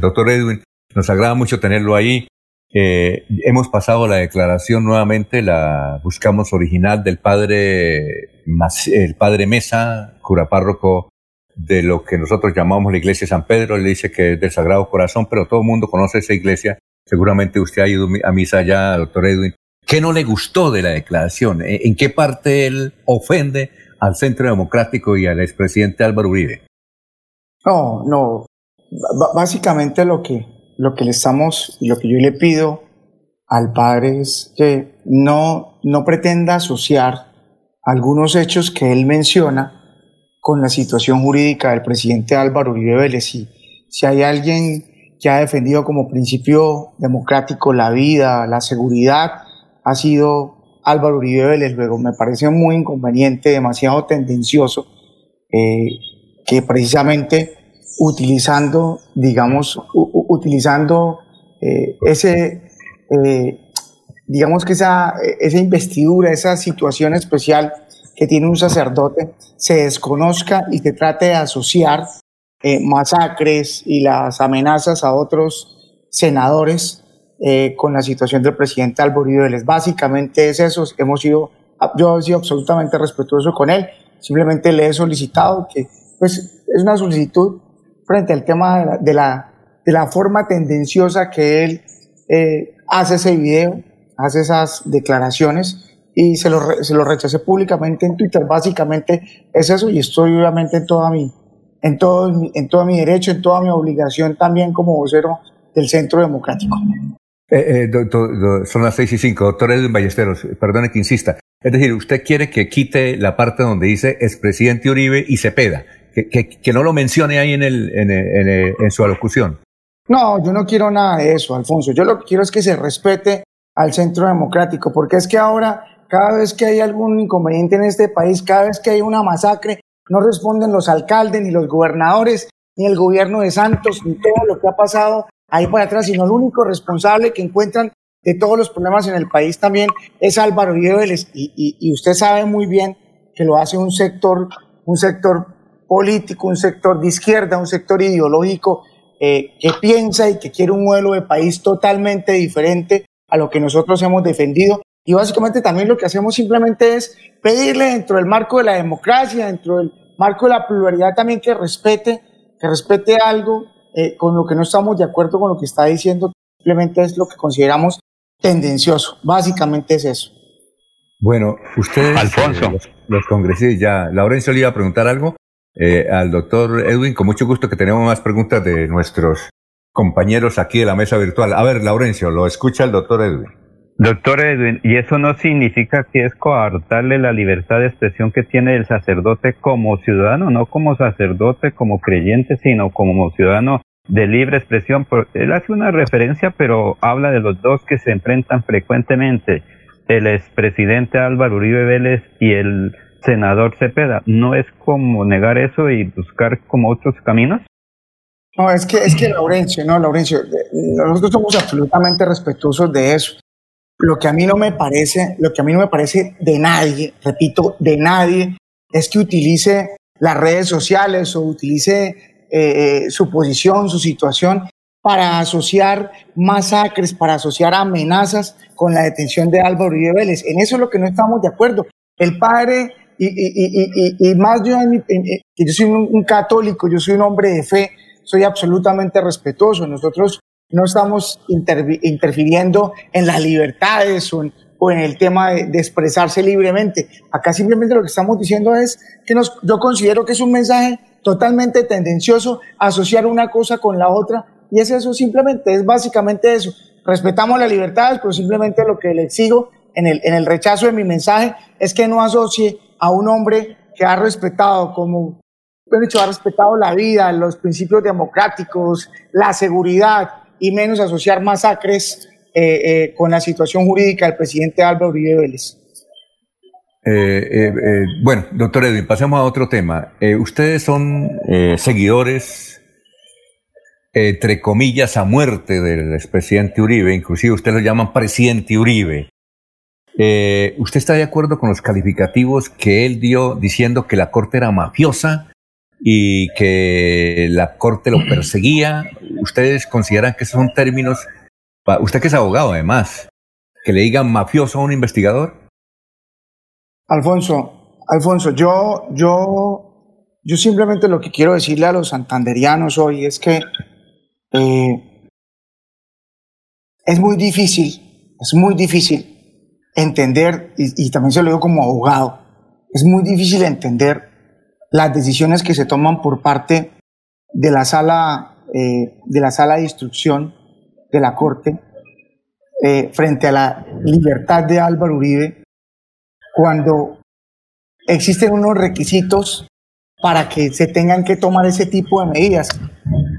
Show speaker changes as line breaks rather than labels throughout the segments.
doctor Edwin. Nos agrada mucho tenerlo ahí. Eh, hemos pasado la declaración nuevamente, la buscamos original del padre, el padre Mesa, cura párroco de lo que nosotros llamamos la iglesia de San Pedro. Él dice que es del Sagrado Corazón, pero todo el mundo conoce esa iglesia. Seguramente usted ha ido a misa ya, doctor Edwin. ¿Qué no le gustó de la declaración? ¿En qué parte él ofende al Centro Democrático y al expresidente Álvaro Uribe?
No, no. Básicamente lo que, lo que le estamos y lo que yo le pido al padre es que no, no pretenda asociar algunos hechos que él menciona con la situación jurídica del presidente Álvaro Uribe Vélez. Y si hay alguien que ha defendido como principio democrático la vida, la seguridad, ha sido Álvaro Uribe Vélez. Luego me parece muy inconveniente, demasiado tendencioso, eh, que precisamente utilizando, digamos, utilizando eh, ese, eh, digamos que esa, esa investidura, esa situación especial que tiene un sacerdote, se desconozca y se trate de asociar masacres y las amenazas a otros senadores eh, con la situación del presidente Álvaro Vélez. Básicamente es eso, hemos sido, yo he sido absolutamente respetuoso con él, simplemente le he solicitado que, pues, es una solicitud frente al tema de la, de la, forma tendenciosa que él eh, hace ese video, hace esas declaraciones y se lo, se lo rechacé públicamente en Twitter. Básicamente es eso y estoy obviamente en toda mi, en todo, en todo mi derecho, en toda mi obligación también como vocero del Centro Democrático.
Eh, eh, son las seis y cinco. Doctor Edwin Ballesteros, perdone que insista. Es decir, usted quiere que quite la parte donde dice expresidente Uribe y Cepeda, que, no lo mencione ahí en, el, en, en, en, su alocución.
No, yo no quiero nada de eso, Alfonso. Yo lo que quiero es que se respete al centro democrático, porque es que ahora, cada vez que hay algún inconveniente en este país, cada vez que hay una masacre, no responden los alcaldes, ni los gobernadores, ni el gobierno de Santos, ni todo lo que ha pasado ahí para atrás, sino el único responsable que encuentran de todos los problemas en el país también es Álvaro Vélez y, y, usted sabe muy bien que lo hace un sector, un sector político, un sector de izquierda, un sector ideológico eh, que piensa y que quiere un modelo de país totalmente diferente a lo que nosotros hemos defendido. Y básicamente también lo que hacemos simplemente es pedirle dentro del marco de la democracia, dentro del marco de la pluralidad también que respete, que respete algo eh, con lo que no estamos de acuerdo con lo que está diciendo, simplemente es lo que consideramos tendencioso. Básicamente es eso.
Bueno, ustedes, Alfonso. Eh, los, congresistas, ya, Laurencio le iba a preguntar algo eh, al doctor Edwin, con mucho gusto que tenemos más preguntas de nuestros compañeros aquí de la mesa virtual. A ver, Laurencio, lo escucha el doctor Edwin.
Doctor Edwin, ¿y eso no significa que es coartarle la libertad de expresión que tiene el sacerdote como ciudadano, no como sacerdote, como creyente, sino como ciudadano de libre expresión? Él hace una referencia, pero habla de los dos que se enfrentan frecuentemente, el expresidente Álvaro Uribe Vélez y el senador Cepeda. ¿No es como negar eso y buscar como otros caminos?
No, es que, es que Laurencio, no, Laurencio, nosotros somos absolutamente respetuosos de eso. Lo que a mí no me parece, lo que a mí no me parece de nadie, repito, de nadie, es que utilice las redes sociales o utilice eh, eh, su posición, su situación para asociar masacres, para asociar amenazas con la detención de Álvaro Uribe Vélez. En eso es lo que no estamos de acuerdo. El padre, y, y, y, y más yo, yo soy un, católico, yo soy un hombre de fe, soy absolutamente respetuoso. Nosotros no estamos interfiriendo en las libertades o en, el tema de, expresarse libremente. Acá simplemente lo que estamos diciendo es que nos, yo considero que es un mensaje totalmente tendencioso asociar una cosa con la otra y es eso simplemente, es básicamente eso. Respetamos las libertades, pero simplemente lo que le exijo en el, en el rechazo de mi mensaje es que no asocie a un hombre que ha respetado como, bueno, dicho, ha respetado la vida, los principios democráticos, la seguridad, y menos asociar masacres eh, eh, con la situación jurídica del presidente Álvaro Uribe Vélez.
Eh, bueno, doctor Edwin, pasemos a otro tema. ustedes son seguidores, entre comillas, a muerte del expresidente Uribe, inclusive ustedes lo llaman presidente Uribe. ¿Usted está de acuerdo con los calificativos que él dio diciendo que la corte era mafiosa y que la corte lo perseguía? ¿ustedes consideran que esos son términos, usted que es abogado además, que le digan mafioso a un investigador?
Alfonso, Alfonso, yo, yo, yo simplemente lo que quiero decirle a los santanderianos hoy es que eh, es muy difícil, es muy difícil entender, y, también se lo digo como abogado, es muy difícil entender las decisiones que se toman por parte de la sala, eh, de, la sala de instrucción de la Corte eh, frente a la libertad de Álvaro Uribe cuando existen unos requisitos para que se tengan que tomar ese tipo de medidas.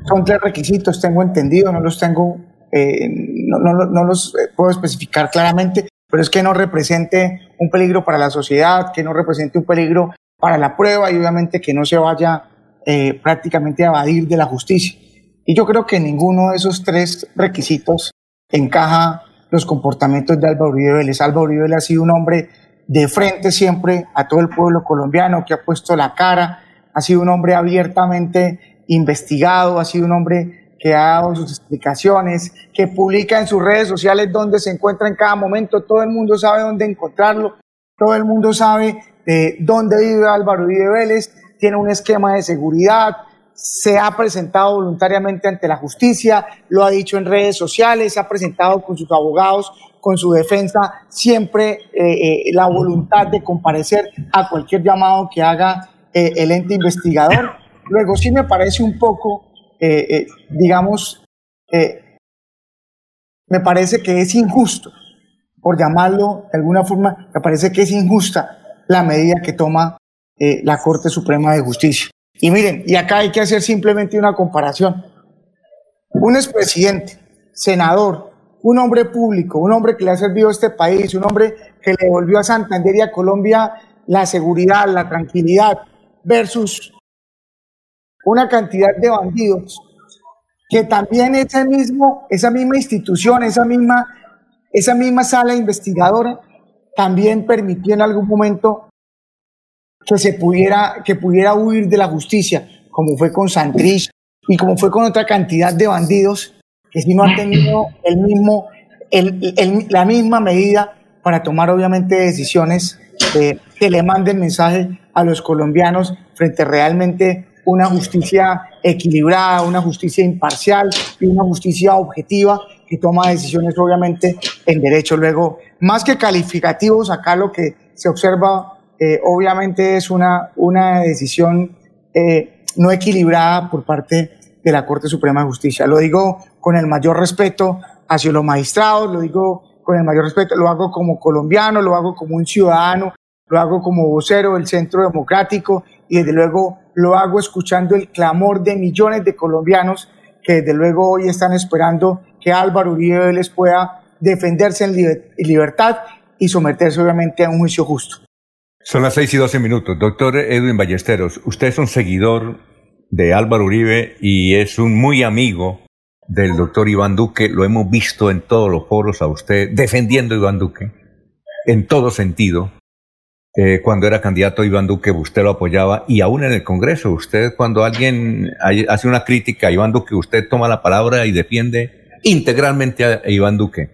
Son tres requisitos, tengo entendido, no los tengo, eh, no, los eh, puedo especificar claramente, pero es que no represente un peligro para la sociedad, que no represente un peligro para la prueba y obviamente que no se vaya eh, prácticamente a evadir de la justicia. Y yo creo que ninguno de esos tres requisitos encaja los comportamientos de Álvaro Uribe Vélez. Álvaro Uribe ha sido un hombre de frente siempre a todo el pueblo colombiano, que ha puesto la cara, ha sido un hombre abiertamente investigado, ha sido un hombre que ha dado sus explicaciones, que publica en sus redes sociales dónde se encuentra en cada momento, todo el mundo sabe dónde encontrarlo, todo el mundo sabe de dónde vive Álvaro Uribe Vélez, tiene un esquema de seguridad, se ha presentado voluntariamente ante la justicia, lo ha dicho en redes sociales, se ha presentado con sus abogados, con su defensa, siempre eh, eh, la voluntad de comparecer a cualquier llamado que haga eh, el ente investigador. Luego sí me parece un poco, digamos, me parece que es injusto, por llamarlo de alguna forma, me parece que es injusta la medida que toma la Corte Suprema de Justicia. Y miren, y acá hay que hacer simplemente una comparación. Un expresidente, senador, un hombre público, un hombre que le ha servido a este país, un hombre que le devolvió a Santander y a Colombia la seguridad, la tranquilidad, versus una cantidad de bandidos que también ese mismo, esa misma institución, esa misma, esa misma sala investigadora también permitió en algún momento que se pudiera, que pudiera huir de la justicia, como fue con Santrich y como fue con otra cantidad de bandidos que si no han tenido el mismo, el, la misma medida para tomar obviamente decisiones que le manden mensaje a los colombianos frente realmente una justicia equilibrada, una justicia imparcial y una justicia objetiva que toma decisiones obviamente en derecho. Luego, más que calificativos, acá lo que se observa eh, obviamente es una, una decisión eh, no equilibrada por parte de la Corte Suprema de Justicia. Lo digo con el mayor respeto hacia los magistrados, lo digo con el mayor respeto, lo hago como colombiano, lo hago como un ciudadano, lo hago como vocero del Centro Democrático y desde luego lo hago escuchando el clamor de millones de colombianos que desde luego hoy están esperando que Álvaro Uribe les pueda defenderse en libertad y someterse obviamente a un juicio justo.
Son las 6 y 12 minutos. Doctor Edwin Ballesteros, usted es un seguidor de Álvaro Uribe y es un muy amigo del doctor Iván Duque. Lo hemos visto en todos los foros a usted defendiendo a Iván Duque, en todo sentido. Eh, cuando era candidato Iván Duque, usted lo apoyaba y aún en el Congreso, usted cuando alguien hace una crítica a Iván Duque, usted toma la palabra y defiende integralmente a Iván Duque.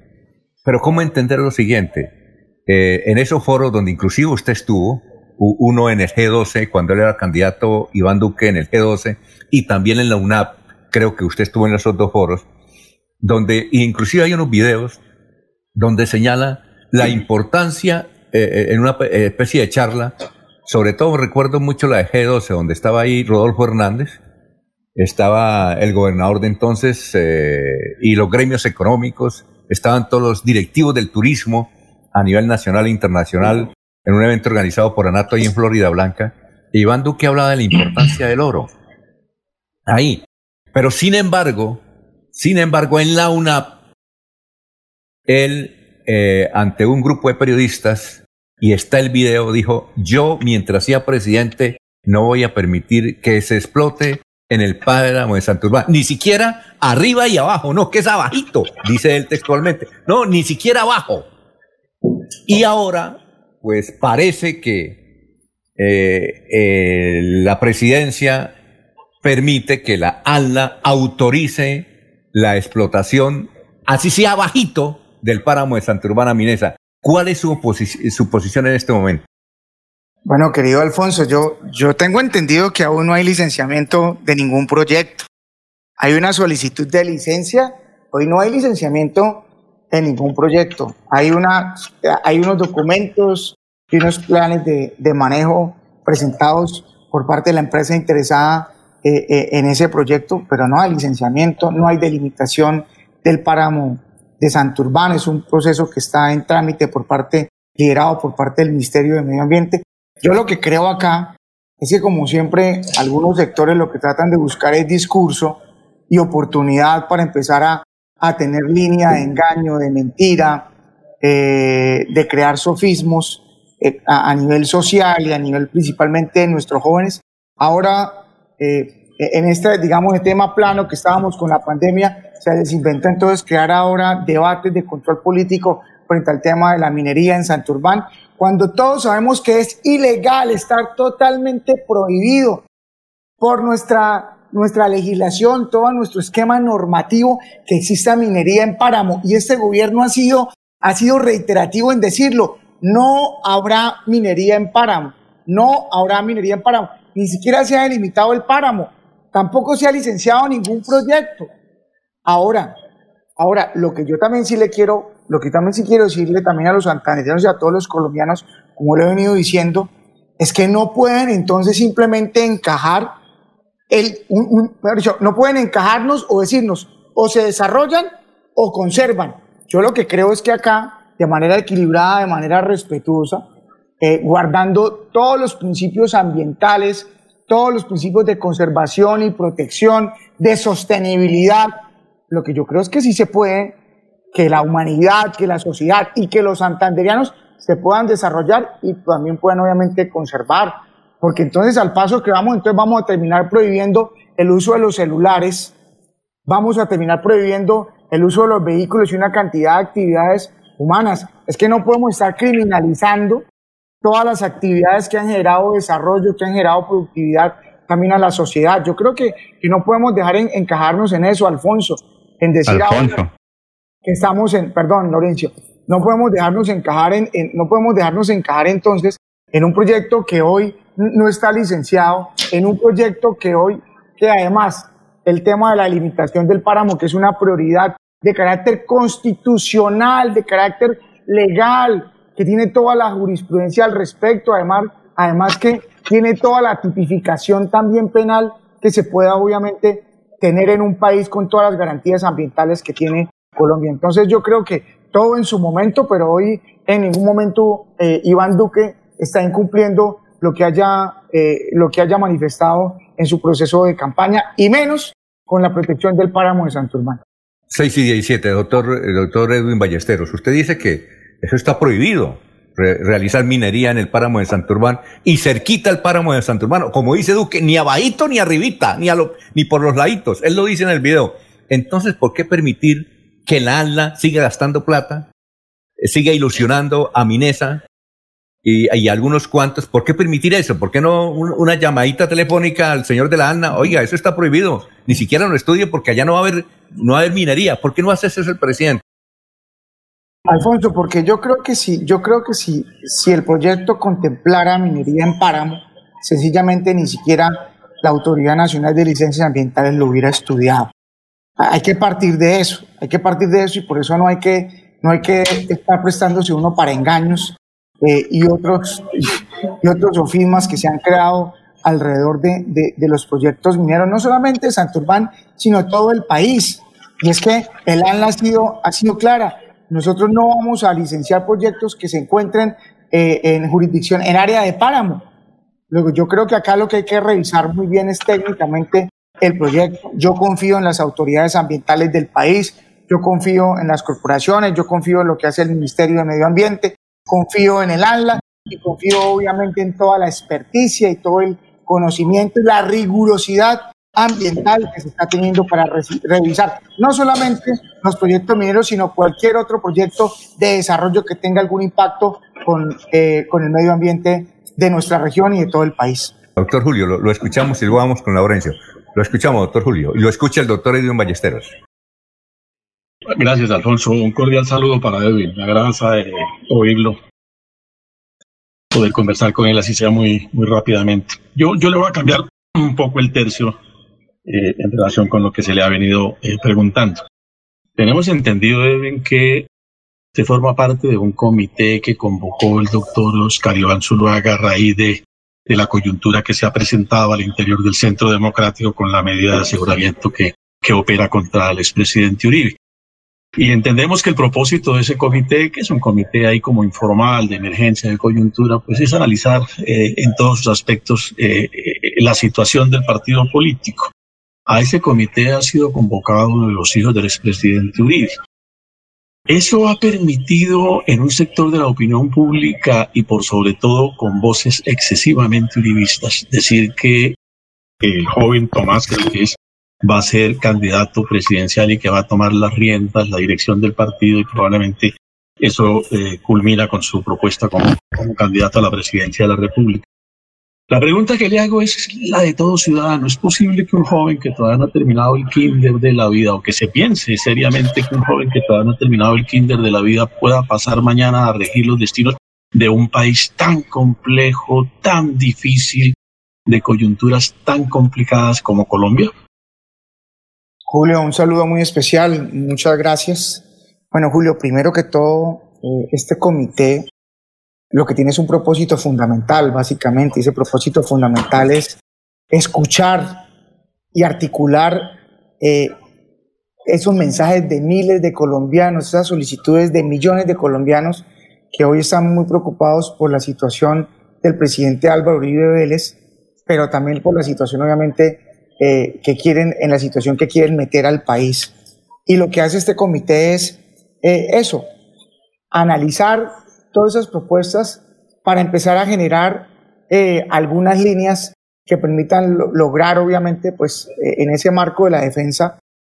Pero ¿cómo entender lo siguiente? Eh, en esos foros donde inclusive usted estuvo, uno en el G12, cuando él era candidato Iván Duque en el G12, y también en la UNAP, creo que usted estuvo en esos dos foros, donde inclusive hay unos videos donde señala la importancia eh, eh, en una especie de charla, sobre todo recuerdo mucho la de G12, donde estaba ahí Rodolfo Hernández, estaba el gobernador de entonces y los gremios económicos, estaban todos los directivos del turismo, a nivel nacional e internacional en un evento organizado por Anato ahí en Florida Blanca. Iván Duque hablaba de la importancia del oro. Ahí. Pero sin embargo, sin embargo, en la UNAP, él, eh, ante un grupo de periodistas, y está el video, dijo, yo mientras sea presidente no voy a permitir que se explote en el páramo de Santurbán, ni siquiera arriba y abajo, no, que es abajito, dice él textualmente, no, ni siquiera abajo, y ahora, pues parece que eh, la presidencia permite que la ALA autorice la explotación, así sea bajito, del páramo de Santurbán a Minesa. ¿Cuál es su, posición en este momento?
Bueno, querido Alfonso, yo, yo tengo entendido que aún no hay licenciamiento de ningún proyecto. Hay una solicitud de licencia, hoy no hay licenciamiento de ningún proyecto. Hay, una, hay unos documentos y unos planes de, de manejo presentados por parte de la empresa interesada eh, eh, en ese proyecto, pero no hay licenciamiento, no hay delimitación del páramo de Santurbán. Es un proceso que está en trámite por parte, liderado por parte del Ministerio de Medio Ambiente. Yo lo que creo acá es que como siempre algunos sectores lo que tratan de buscar es discurso y oportunidad para empezar a, a tener línea de engaño, de mentira, eh, de crear sofismos eh, a, nivel social y a nivel principalmente de nuestros jóvenes. Ahora, eh, en este, digamos, el tema plano que estábamos con la pandemia, se desinventó entonces crear ahora debates de control político frente al tema de la minería en Santurbán cuando todos sabemos que es ilegal, estar totalmente prohibido por nuestra, nuestra legislación, todo nuestro esquema normativo que exista minería en páramo. Y este gobierno ha sido, ha sido reiterativo en decirlo, no habrá minería en páramo, no habrá minería en páramo, ni siquiera se ha delimitado el páramo, tampoco se ha licenciado ningún proyecto. Ahora, ahora, lo que yo también sí le quiero lo que también sí quiero decirle también a los santandereanos y a todos los colombianos, como le he venido diciendo, es que no pueden entonces simplemente encajar el, no pueden encajarnos o decirnos o se desarrollan o conservan. Yo lo que creo es que acá, de manera equilibrada, de manera respetuosa, eh, guardando todos los principios ambientales, todos los principios de conservación y protección, de sostenibilidad, lo que yo creo es que sí se puede que la humanidad, que la sociedad y que los santanderianos se puedan desarrollar y también puedan obviamente conservar. Porque entonces al paso que vamos, entonces vamos a terminar prohibiendo el uso de los celulares, vamos a terminar prohibiendo el uso de los vehículos y una cantidad de actividades humanas. Es que no podemos estar criminalizando todas las actividades que han generado desarrollo, que han generado productividad también a la sociedad. Yo creo que, que no podemos dejar en, encajarnos en eso, Alfonso, en decir
Alfonso.
ahora que estamos en, perdón, Lorenzo, no podemos dejarnos encajar en, no podemos dejarnos encajar entonces en un proyecto que hoy no está licenciado, en un proyecto que hoy, que además el tema de la limitación del páramo, que es una prioridad de carácter constitucional, de carácter legal, que tiene toda la jurisprudencia al respecto, además, además que tiene toda la tipificación también penal que se pueda obviamente tener en un país con todas las garantías ambientales que tiene Colombia. Entonces yo creo que todo en su momento, pero hoy en ningún momento eh, Iván Duque está incumpliendo lo que haya eh, lo que haya manifestado en su proceso de campaña y menos con la protección del páramo de Santurbán.
6 y 17, doctor, eh, doctor Edwin Ballesteros. Usted dice que eso está prohibido, realizar minería en el páramo de Santurbán y cerquita el páramo de Santurbán. Como dice Duque, ni abajito ni arribita, ni, a lo, ni por los laditos. Él lo dice en el video. Entonces, ¿por qué permitir que la ALA siga gastando plata, eh, siga ilusionando a Minesa y, algunos cuantos. ¿Por qué permitir eso? ¿Por qué no una llamadita telefónica al señor de la ALNA? Oiga, eso está prohibido. Ni siquiera lo estudie porque allá no va a haber, no va a haber minería. ¿Por qué no hace eso el presidente?
Alfonso, porque yo creo que si, yo creo que si, si el proyecto contemplara minería en páramo, sencillamente ni siquiera la Autoridad Nacional de Licencias Ambientales lo hubiera estudiado. Hay que partir de eso, hay que partir de eso y por eso no hay que, no hay que estar prestándose uno para engaños eh, y, otros, y otros que se han creado alrededor de, de, de, los proyectos mineros, no solamente de Santurbán, sino todo el país. Y es que el ANLA ha sido, ha sido clara, nosotros no vamos a licenciar proyectos que se encuentren eh, en jurisdicción, en área de páramo. Luego, yo creo que acá lo que hay que revisar muy bien es técnicamente el proyecto. Yo confío en las autoridades ambientales del país, yo confío en las corporaciones, yo confío en lo que hace el Ministerio de Medio Ambiente, confío en el ANLA y confío obviamente en toda la experticia y todo el conocimiento y la rigurosidad ambiental que se está teniendo para revisar no solamente los proyectos mineros, sino cualquier otro proyecto de desarrollo que tenga algún impacto con, eh, con el medio ambiente de nuestra región y de todo el país.
Doctor Julio, lo, lo escuchamos y luego vamos con Laurencio. Lo escuchamos, doctor Julio, y lo escucha el doctor Edwin Ballesteros.
Gracias, Alfonso. Un cordial saludo para Edwin. Me agrada eh, oírlo, poder conversar con él así sea muy, muy rápidamente. Yo, yo le voy a cambiar un poco el tercio eh, en relación con lo que se le ha venido eh, preguntando. Tenemos entendido, Edwin, que se forma parte de un comité que convocó el doctor Oscar Iván Zuluaga a raíz de, de la coyuntura que se ha presentado al interior del Centro Democrático con la medida de aseguramiento que, que opera contra el expresidente Uribe. Y entendemos que el propósito de ese comité, que es un comité ahí como informal, de emergencia, de coyuntura, pues es analizar eh, en todos sus aspectos eh, eh, la situación del partido político. A ese comité ha sido convocado uno de los hijos del expresidente Uribe. Eso ha permitido en un sector de la opinión pública y por sobre todo con voces excesivamente uribistas decir que el joven Tomás, creo que es va a ser candidato presidencial y que va a tomar las riendas, la dirección del partido y probablemente eso eh, culmina con su propuesta como candidato a la presidencia de la República. La pregunta que le hago es la de todo ciudadano. ¿Es posible que un joven que todavía no ha terminado el kinder de la vida o que se piense seriamente que un joven que todavía no ha terminado el kinder de la vida pueda pasar mañana a regir los destinos de un país tan complejo, tan difícil, de coyunturas tan complicadas como Colombia?
Julio, un saludo muy especial, muchas gracias. Bueno, Julio, primero que todo, eh, este comité lo que tiene es un propósito fundamental, básicamente. Ese propósito fundamental es escuchar y articular eh, esos mensajes de miles de colombianos, esas solicitudes de millones de colombianos que hoy están muy preocupados por la situación del presidente Álvaro Uribe Vélez, pero también por la situación, obviamente, eh, que quieren, en la situación que quieren meter al país. Y lo que hace este comité es eh, eso, analizar todas esas propuestas para empezar a generar eh, algunas líneas que permitan lograr, obviamente, pues en ese marco de la defensa,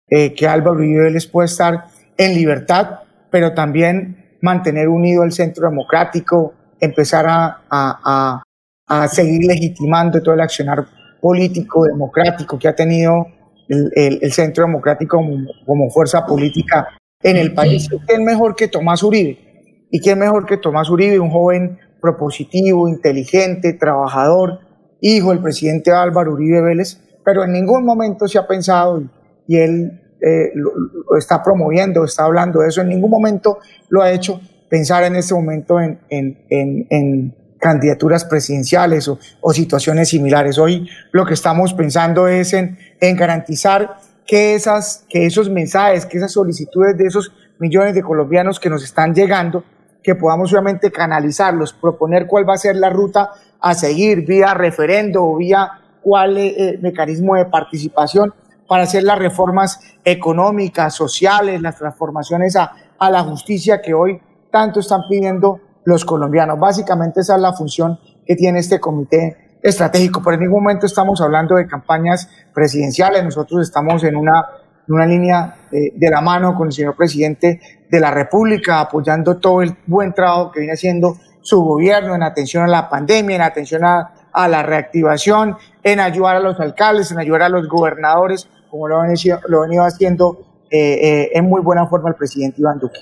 que Álvaro Uribe les pueda estar en libertad, pero también mantener unido el centro democrático, empezar a, a, a seguir legitimando todo el accionar político, democrático que ha tenido el, centro democrático como, fuerza política en el país. ¿Quién mejor que Tomás Uribe? ¿Y quién mejor que Tomás Uribe, un joven propositivo, inteligente, trabajador, hijo del presidente Álvaro Uribe Vélez? Pero en ningún momento se ha pensado, y, él eh, lo, está promoviendo, está hablando de eso, en ningún momento lo ha hecho pensar en este momento en, en candidaturas presidenciales o, situaciones similares. Hoy lo que estamos pensando es en, garantizar que, esas, que esos mensajes, que esas solicitudes de esos millones de colombianos que nos están llegando, que podamos obviamente canalizarlos, proponer cuál va a ser la ruta a seguir vía referendo o vía cuál eh, eh, mecanismo de participación para hacer las reformas económicas, sociales, las transformaciones a, a la justicia que hoy tanto están pidiendo los colombianos. Básicamente esa es la función que tiene este comité estratégico. Por en ningún momento estamos hablando de campañas presidenciales, nosotros estamos en una, una línea de, la mano con el señor presidente de la República, apoyando todo el buen trabajo que viene haciendo su gobierno en atención a la pandemia, en atención a, la reactivación, en ayudar a los alcaldes, en ayudar a los gobernadores, como lo ha venido, haciendo eh, eh, en muy buena forma el presidente Iván Duque.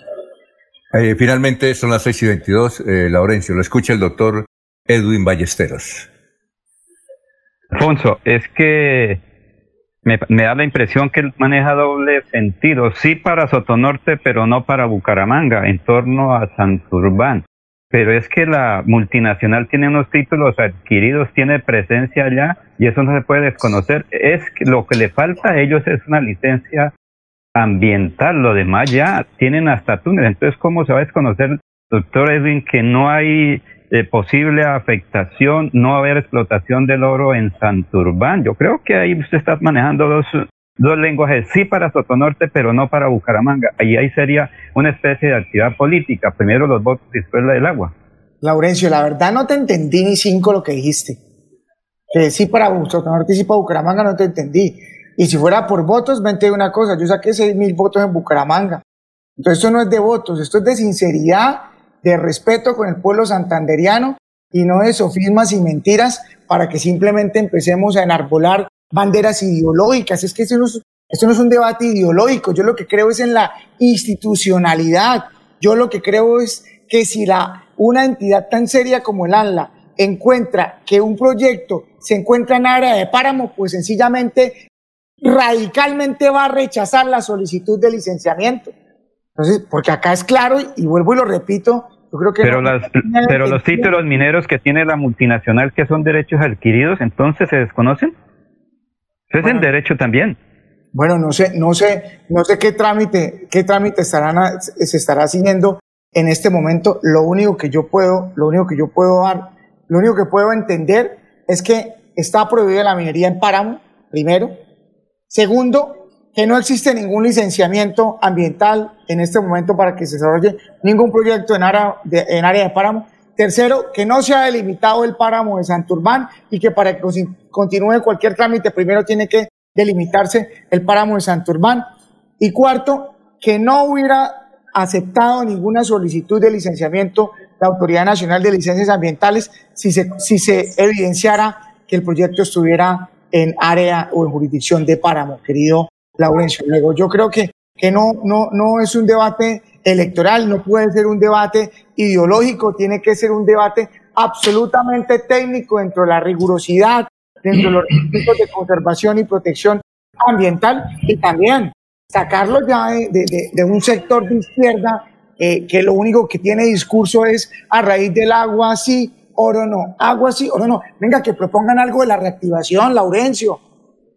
Eh, finalmente son las 6 y 22. Eh, Laurencio, lo escucha el doctor Edwin Ballesteros.
Alfonso, es que me, da la impresión que él maneja doble sentido. Sí para Sotonorte, pero no para Bucaramanga, en torno a Santurbán. Pero es que la multinacional tiene unos títulos adquiridos, tiene presencia allá y eso no se puede desconocer. Es que lo que le falta a ellos es una licencia ambiental, lo demás ya tienen hasta túneles. Entonces, ¿cómo se va a desconocer, doctor Edwin, que no hay eh, posible afectación, no haber explotación del oro en Santurbán? Yo creo que ahí usted está manejando dos, dos lenguajes, sí para Sotonorte, pero no para Bucaramanga. Ahí, ahí sería una especie de actividad política, primero los votos y después la del agua.
Laurencio, la verdad no te entendí ni cinco lo que dijiste. Que sí para Sotonorte y sí para Bucaramanga no te entendí. Y si fuera por votos, mente una cosa, yo saqué seis mil votos en Bucaramanga. Entonces esto no es de votos, esto es de sinceridad, de respeto con el pueblo santanderiano y no de sofismas y mentiras para que simplemente empecemos a enarbolar banderas ideológicas. Es que Esto no es un debate ideológico, yo lo que creo es en la institucionalidad. Yo lo que creo es que si la, una entidad tan seria como el ANLA encuentra que un proyecto se encuentra en área de páramo, pues sencillamente radicalmente va a rechazar la solicitud de licenciamiento. Entonces, porque acá es claro, y vuelvo y lo repito, yo creo que...
Pero, pero los títulos mineros que tiene la multinacional, que son derechos adquiridos, entonces se desconocen. es el derecho también.
Bueno, no sé, no sé, no sé qué trámite, qué trámite estarán, se estará siguiendo en este momento. Lo único que yo puedo, lo único que yo puedo dar, lo único que puedo entender es que está prohibida la minería en páramo, primero. Segundo, que no existe ningún licenciamiento ambiental en este momento para que se desarrolle ningún proyecto en área de, área de páramo. Tercero, que no se ha delimitado el páramo de Santurbán y que para que continúe cualquier trámite primero tiene que delimitarse el páramo de Santurbán. Y cuarto, que no hubiera aceptado ninguna solicitud de licenciamiento la Autoridad Nacional de Licencias Ambientales si se, si se evidenciara que el proyecto estuviera en área o en jurisdicción de páramo, querido Laurencio. Luego, yo creo que, que no, no, no es un debate electoral, no puede ser un debate ideológico, tiene que ser un debate absolutamente técnico dentro de la rigurosidad, dentro de los requisitos de conservación y protección ambiental y también sacarlo ya de, un sector de izquierda eh, que lo único que tiene discurso es a raíz del agua sí, oro no, agua sí, oro no. Venga, que propongan algo de la reactivación, Laurencio.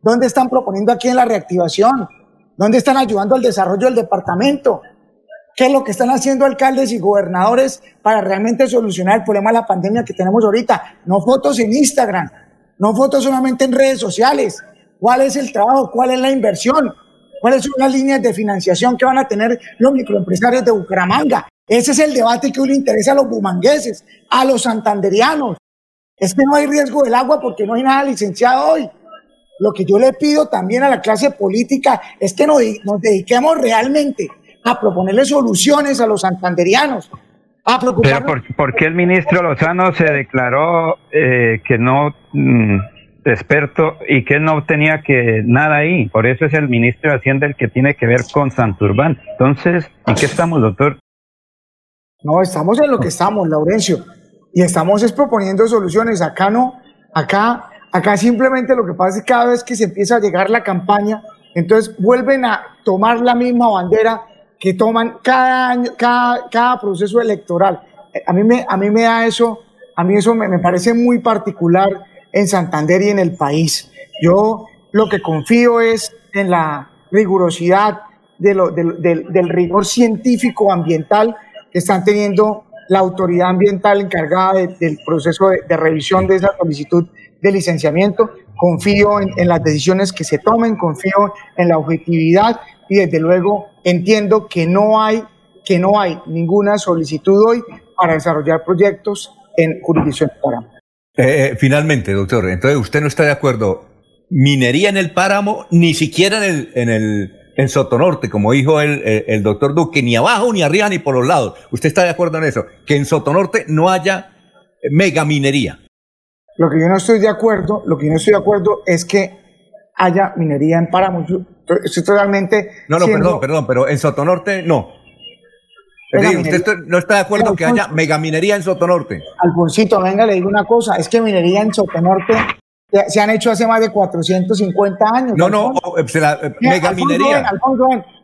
¿Dónde están proponiendo aquí en la reactivación? ¿Dónde están ayudando al desarrollo del departamento? ¿Qué es lo que están haciendo alcaldes y gobernadores para realmente solucionar el problema de la pandemia que tenemos ahorita? No fotos en Instagram, no fotos solamente en redes sociales. ¿Cuál es el trabajo? ¿Cuál es la inversión? ¿Cuáles son las líneas de financiación que van a tener los microempresarios de Bucaramanga? Ese es el debate que hoy le interesa a los bumangueses, a los santanderianos. Es que no hay riesgo del agua porque no hay nada licenciado hoy. Lo que yo le pido también a la clase política es que nos, dediquemos realmente a proponerle soluciones a los santanderianos,
pero por, qué el ministro Lozano se declaró eh, que no mm, experto y que no tenía que nada ahí? Por eso es el ministro de Hacienda el que tiene que ver con Santurbán. Entonces, ¿en qué estamos, doctor?
No, estamos en lo que estamos, Laurencio. Y estamos es proponiendo soluciones. Acá no, acá, acá simplemente lo que pasa es que cada vez que se empieza a llegar la campaña, entonces vuelven a tomar la misma bandera que toman cada año, cada, cada proceso electoral. Eh, a mí me, a mí me da eso, a mí eso me, me parece muy particular en Santander y en el país. Yo lo que confío es en la rigurosidad de lo, del rigor científico ambiental que están teniendo la autoridad ambiental encargada del proceso de, revisión de esa solicitud de licenciamiento. Confío en, las decisiones que se tomen, confío en la objetividad y desde luego entiendo que no hay, que no hay ninguna solicitud hoy para desarrollar proyectos en jurisdicción páramo.
Eh, eh, finalmente, doctor, entonces usted no está de acuerdo, minería en el páramo, ni siquiera en el en Sotonorte, como dijo el, el, doctor Duque, ni abajo, ni arriba, ni por los lados. ¿Usted está de acuerdo en eso? Que en Sotonorte no haya mega minería.
Lo que yo no estoy de acuerdo, lo que yo no estoy de acuerdo es que haya minería en páramo. Estoy totalmente.
No, no, perdón, perdón, pero en Sotonorte no. ¿Usted no está de acuerdo que haya megaminería en Sotonorte?
Alfonsito, venga, le digo una cosa, es que minería en Sotonorte se han hecho hace más de 450 años.
No, no, oh, la, eh, megaminería.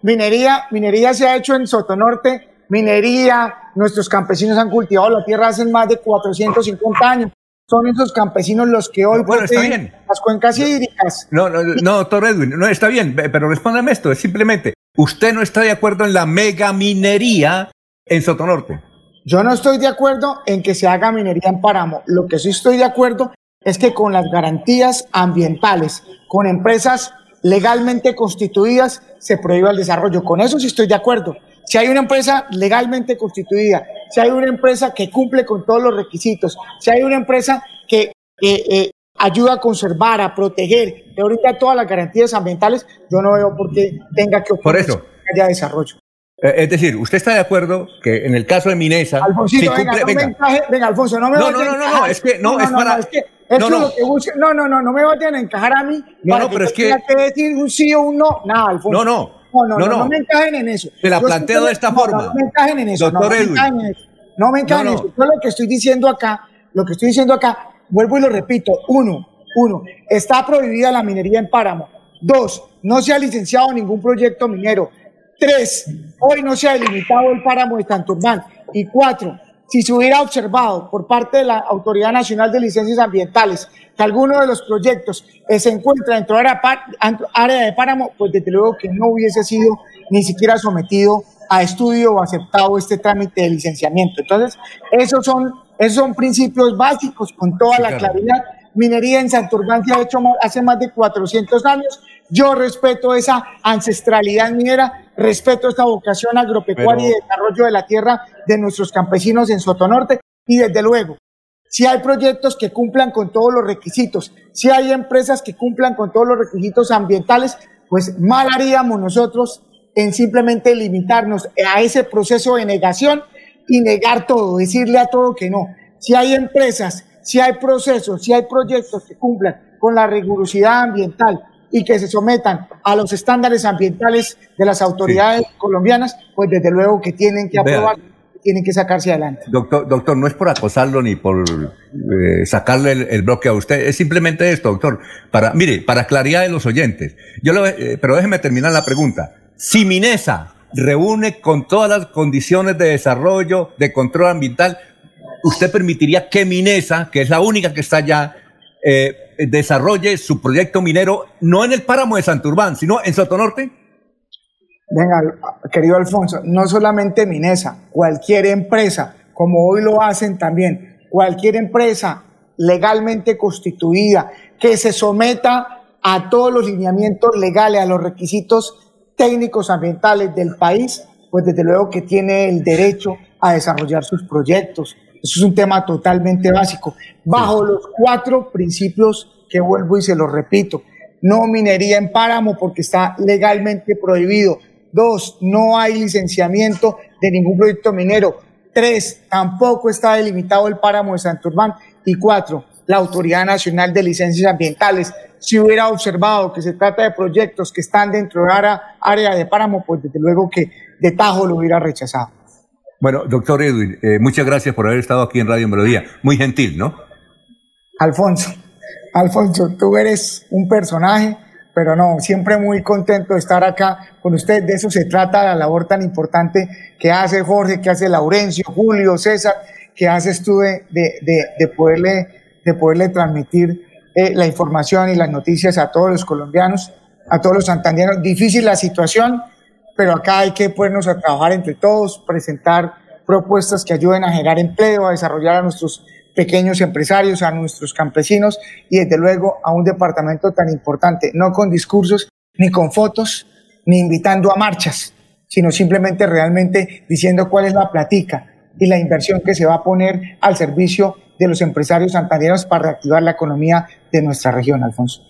minería, minería se ha hecho en Sotonorte, minería, nuestros campesinos han cultivado la tierra hace más de 450 años son esos campesinos los que hoy
bueno, está bien.
las cuencas hídricas.
No, no, no, doctor Edwin, no, está bien, pero respóndame esto, es simplemente, ¿usted no está de acuerdo en la megaminería en Sotonorte?
Yo no estoy de acuerdo en que se haga minería en páramo. Lo que sí estoy de acuerdo es que con las garantías ambientales, con empresas legalmente constituidas, se prohíba el desarrollo. Con eso sí estoy de acuerdo. Si hay una empresa legalmente constituida, si hay una empresa que cumple con todos los requisitos, si hay una empresa que eh, ayuda a conservar, a proteger, de ahorita todas las garantías ambientales, yo no veo por qué tenga que
ocurrir por eso.
que haya desarrollo.
Eh, es decir, ¿usted está de acuerdo que en el caso de Minesa...
Alfonsito, venga, venga. venga, Alfonso, no me
No, no, no, no, es que no, es para...
es que Eso no, no. Es lo que no, no, no, no me vayan a encajar a mí.
No, no, pero es que.
que decir un sí o un no. Nada, Alfonso.
No, no.
No, no, no, no, me encajen en eso.
Te la planteo de esta forma.
No, me encajen en eso.
Doctor
no,
Edwin.
me encajen en eso. No me encajen en eso. Yo lo que estoy diciendo acá, lo que estoy diciendo acá, vuelvo y lo repito. Uno, uno, está prohibida la minería en páramo. Dos, no se ha licenciado ningún proyecto minero. Tres, hoy no se ha delimitado el páramo de Santurbán. Y cuatro, si se hubiera observado por parte de la Autoridad Nacional de Licencias Ambientales que alguno de los proyectos eh, se encuentra dentro de área de páramo, pues desde luego que no hubiese sido ni siquiera sometido a estudio o aceptado este trámite de licenciamiento. Entonces, esos son, esos son principios básicos con toda la claridad. Minería en Santurbán se ha hecho hace más de 400 años. Yo respeto esa ancestralidad minera, respeto esta vocación agropecuaria y de desarrollo de la tierra de nuestros campesinos en Sotonorte. Y desde luego si hay proyectos que cumplan con todos los requisitos, si hay empresas que cumplan con todos los requisitos ambientales, pues mal haríamos nosotros en simplemente limitarnos a ese proceso de negación y negar todo, decirle a todo que no. Si hay empresas, si hay procesos, si hay proyectos que cumplan con la rigurosidad ambiental y que se sometan a los estándares ambientales de las autoridades colombianas, pues desde luego que tienen que aprobar tienen que sacarse adelante.
Doctor, doctor, no es por acosarlo ni por eh, sacarle el, bloque a usted, es simplemente esto, doctor. Para, mire, para claridad de los oyentes. Yo lo, eh, pero déjeme terminar la pregunta. Si Minesa reúne con todas las condiciones de desarrollo, de control ambiental, ¿usted permitiría que Minesa, que es la única que está allá, eh, desarrolle su proyecto minero no en el páramo de Santurbán, sino en Sotonorte?
Venga, querido Alfonso, no solamente Minesa, cualquier empresa, como hoy lo hacen también, cualquier empresa legalmente constituida que se someta a todos los lineamientos legales, a los requisitos técnicos ambientales del país, pues desde luego que tiene el derecho a desarrollar sus proyectos. Eso es un tema totalmente básico, bajo los cuatro principios que vuelvo y se los repito. No minería en páramo porque está legalmente prohibido Dos, no hay licenciamiento de ningún proyecto minero. Tres, tampoco está delimitado el páramo de Santurbán. Y cuatro, la Autoridad Nacional de Licencias Ambientales. Si hubiera observado que se trata de proyectos que están dentro de área, área de páramo, pues desde luego que de tajo lo hubiera rechazado.
Bueno, doctor Edwin, eh, muchas gracias por haber estado aquí en Radio Melodía. Muy gentil, ¿no?
Alfonso, Alfonso, tú eres un personaje pero no, siempre muy contento de estar acá con usted. De eso se trata la labor tan importante que hace Jorge, que hace Laurencio, Julio, César, que haces tú de, de, de, poderle, de poderle transmitir eh, la información y las noticias a todos los colombianos, a todos los santanderos. Difícil la situación, pero acá hay que ponernos a trabajar entre todos, presentar propuestas que ayuden a generar empleo, a desarrollar a nuestros pequeños empresarios, a nuestros campesinos y desde luego a un departamento tan importante, no con discursos, ni con fotos, ni invitando a marchas, sino simplemente realmente diciendo cuál es la platica y la inversión que se va a poner al servicio de los empresarios santanderos para reactivar la economía de nuestra región, Alfonso.